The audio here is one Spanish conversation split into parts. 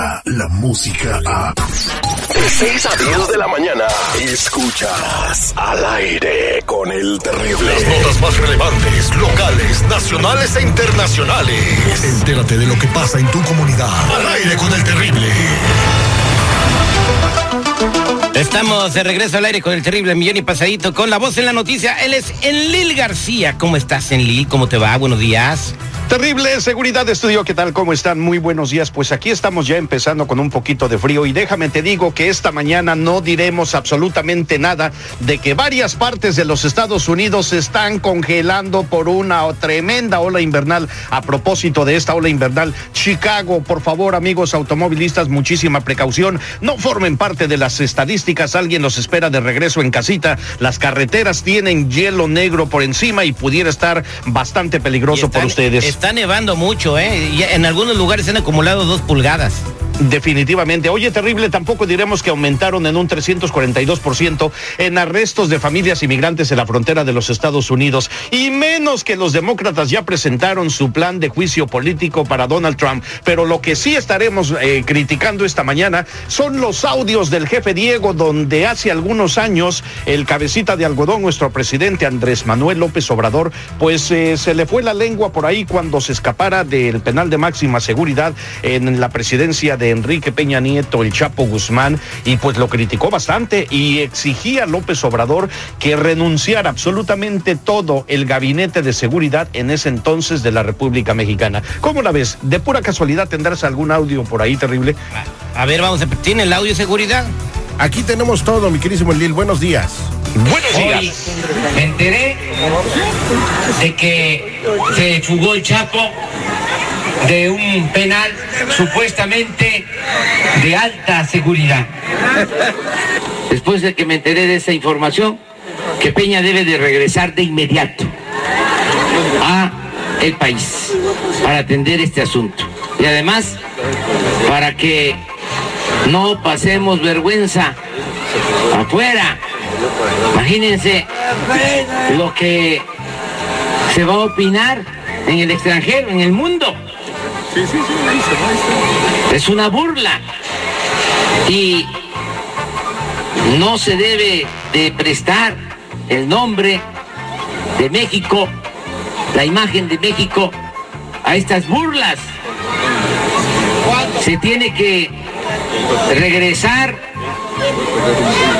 llega la música a... De 6 a 10 de la mañana, escuchas al aire con el terrible. Las notas más relevantes, locales, nacionales e internacionales. Entérate de lo que pasa en tu comunidad. Al aire con el terrible. Estamos de regreso al aire con el terrible millón y pasadito con la voz en la noticia. Él es Enlil García. ¿Cómo estás, Enlil? ¿Cómo te va? Buenos días. Terrible seguridad de estudio, ¿qué tal? ¿Cómo están? Muy buenos días. Pues aquí estamos ya empezando con un poquito de frío y déjame te digo que esta mañana no diremos absolutamente nada de que varias partes de los Estados Unidos se están congelando por una tremenda ola invernal. A propósito de esta ola invernal, Chicago, por favor, amigos automovilistas, muchísima precaución. No formen parte de las estadísticas. Alguien los espera de regreso en casita. Las carreteras tienen hielo negro por encima y pudiera estar bastante peligroso por ustedes. Está nevando mucho, ¿eh? Y en algunos lugares se han acumulado dos pulgadas. Definitivamente. Oye, terrible, tampoco diremos que aumentaron en un 342% en arrestos de familias inmigrantes en la frontera de los Estados Unidos. Y menos que los demócratas ya presentaron su plan de juicio político para Donald Trump. Pero lo que sí estaremos eh, criticando esta mañana son los audios del jefe Diego, donde hace algunos años el cabecita de algodón, nuestro presidente Andrés Manuel López Obrador, pues eh, se le fue la lengua por ahí cuando se escapara del penal de máxima seguridad en la presidencia de Enrique Peña Nieto, el Chapo Guzmán, y pues lo criticó bastante y exigía a López Obrador que renunciara absolutamente todo el gabinete de seguridad en ese entonces de la República Mexicana. ¿Cómo la ves? ¿De pura casualidad tendrás algún audio por ahí terrible? A ver, vamos a... ¿Tiene el audio de seguridad? Aquí tenemos todo, mi querísimo Lil. Buenos días. Buenos Hoy me enteré de que se fugó el Chapo de un penal supuestamente de alta seguridad. Después de que me enteré de esa información, que Peña debe de regresar de inmediato a el país para atender este asunto. Y además, para que no pasemos vergüenza afuera. Imagínense lo que se va a opinar en el extranjero, en el mundo. Es una burla. Y no se debe de prestar el nombre de México, la imagen de México, a estas burlas. Se tiene que regresar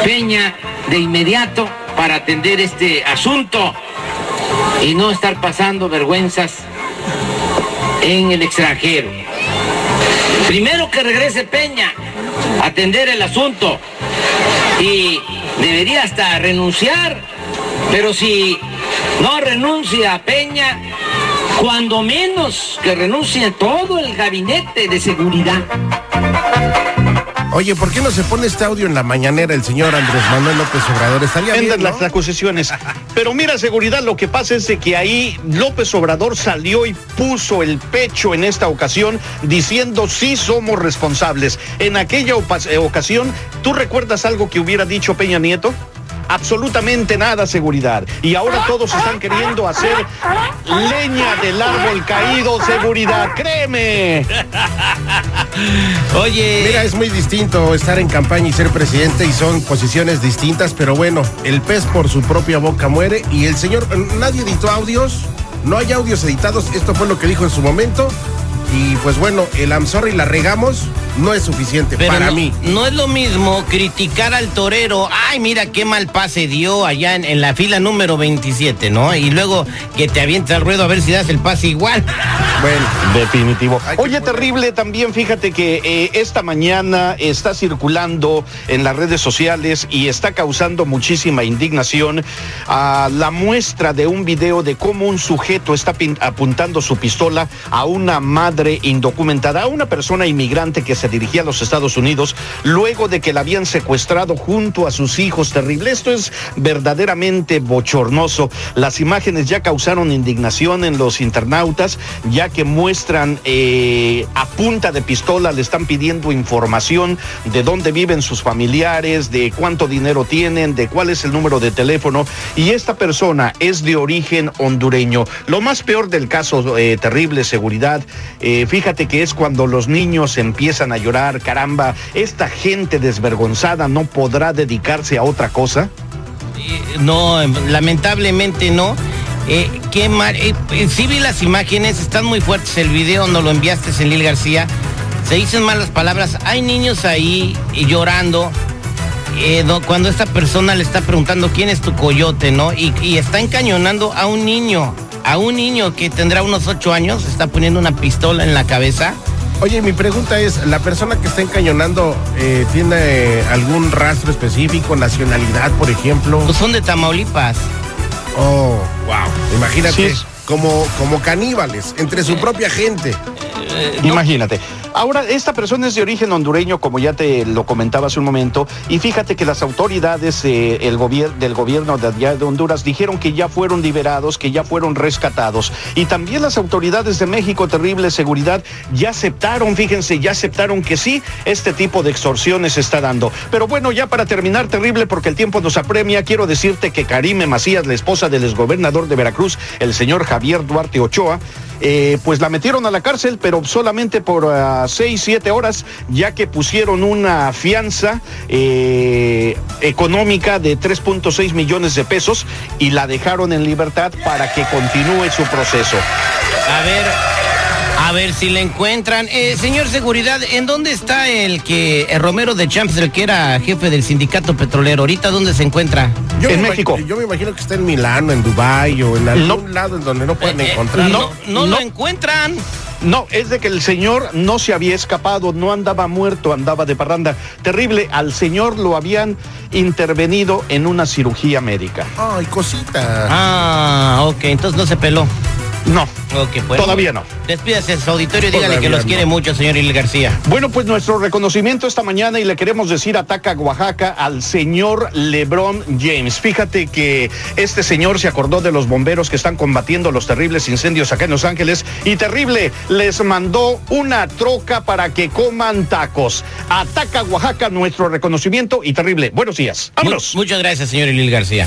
Peña de inmediato para atender este asunto y no estar pasando vergüenzas en el extranjero. Primero que regrese Peña atender el asunto y debería hasta renunciar, pero si no renuncia a Peña, cuando menos que renuncie todo el gabinete de seguridad. Oye, ¿por qué no se pone este audio en la mañanera el señor Andrés Manuel López Obrador? Estaría bien, ¿no? las acusaciones. Pero mira, seguridad, lo que pasa es de que ahí López Obrador salió y puso el pecho en esta ocasión diciendo sí somos responsables. En aquella eh, ocasión, ¿tú recuerdas algo que hubiera dicho Peña Nieto? Absolutamente nada, seguridad. Y ahora todos están queriendo hacer leña del árbol caído, seguridad. Créeme. Oye... Mira, es muy distinto estar en campaña y ser presidente y son posiciones distintas, pero bueno, el pez por su propia boca muere y el señor, nadie editó audios, no hay audios editados, esto fue lo que dijo en su momento y pues bueno, el I'm sorry la regamos no es suficiente Pero para no, mí. no es lo mismo criticar al torero. Ay, mira qué mal pase dio allá en, en la fila número 27, ¿no? Y luego que te avienta al ruedo a ver si das el pase igual. Bueno, Definitivo. Oye, terrible, también fíjate que eh, esta mañana está circulando en las redes sociales y está causando muchísima indignación a la muestra de un video de cómo un sujeto está apuntando su pistola a una madre indocumentada, a una persona inmigrante que se dirigía a los Estados Unidos luego de que la habían secuestrado junto a sus hijos. Terrible. Esto es verdaderamente bochornoso. Las imágenes ya causaron indignación en los internautas, ya que muestran eh, a punta de pistola, le están pidiendo información de dónde viven sus familiares, de cuánto dinero tienen, de cuál es el número de teléfono. Y esta persona es de origen hondureño. Lo más peor del caso, eh, terrible seguridad, eh, fíjate que es cuando los niños empiezan a llorar, caramba, esta gente desvergonzada no podrá dedicarse a otra cosa. No, lamentablemente no. Eh, qué mal. eh, eh, sí vi las imágenes, están muy fuertes. El video no lo enviaste en Lil García. Se dicen malas palabras. Hay niños ahí eh, llorando. eh, cuando esta persona le está preguntando quién es tu coyote, ¿no? Y está encañonando a un niño, a un niño que tendrá unos ocho años, está poniendo una pistola en la cabeza. Oye, mi pregunta es, ¿la persona que está encañonando eh, tiene eh, algún rastro específico, nacionalidad, por ejemplo? Pues son de Tamaulipas. Oh, wow. Imagínate, Sí como, como caníbales, entre su propia gente. Imagínate. Ahora, esta persona es de origen hondureño, como ya te lo comentaba hace un momento, y fíjate que las autoridades eh, el gobier- del gobierno de, Honduras dijeron que ya fueron liberados, que ya fueron rescatados. Y también las autoridades de México, terrible seguridad, ya aceptaron, fíjense, ya aceptaron que sí, este tipo de extorsiones se está dando. Pero bueno, ya para terminar, terrible, porque el tiempo nos apremia, quiero decirte que Karime Macías, la esposa del exgobernador de Veracruz, el señor Javier Duarte Ochoa, eh, pues la metieron a la cárcel, pero solamente por ah, seis, siete horas, ya que pusieron una fianza eh, económica de 3.6 millones de pesos y la dejaron en libertad para que continúe su proceso. A ver, a ver si le encuentran. Señor Seguridad, ¿en dónde está el que el Romero de Champs, el que era jefe del sindicato petrolero? ¿Ahorita dónde se encuentra? Yo En me México. imagino- yo me imagino que está en Milano, en Dubái o en algún No. lado en donde no pueden Eh, eh, encontrarlo. no, no, No. lo encuentran. No, es de que el señor no se había escapado, no andaba muerto, andaba de parranda. Terrible, al señor lo habían intervenido en una cirugía médica. Ay, cosita. Ah, ok, entonces no se peló. No, bueno. Todavía no. Despídase de su auditorio y dígale que los no. quiere mucho, señor Il García. Bueno, pues nuestro reconocimiento esta mañana y le queremos decir ataca Oaxaca al señor LeBron James. Fíjate que este señor se acordó de los bomberos que están combatiendo los terribles incendios acá en Los Ángeles y terrible les mandó una troca para que coman tacos. Ataca Oaxaca nuestro reconocimiento y terrible. Buenos días. Vámonos. Mu- muchas gracias, señor Il García.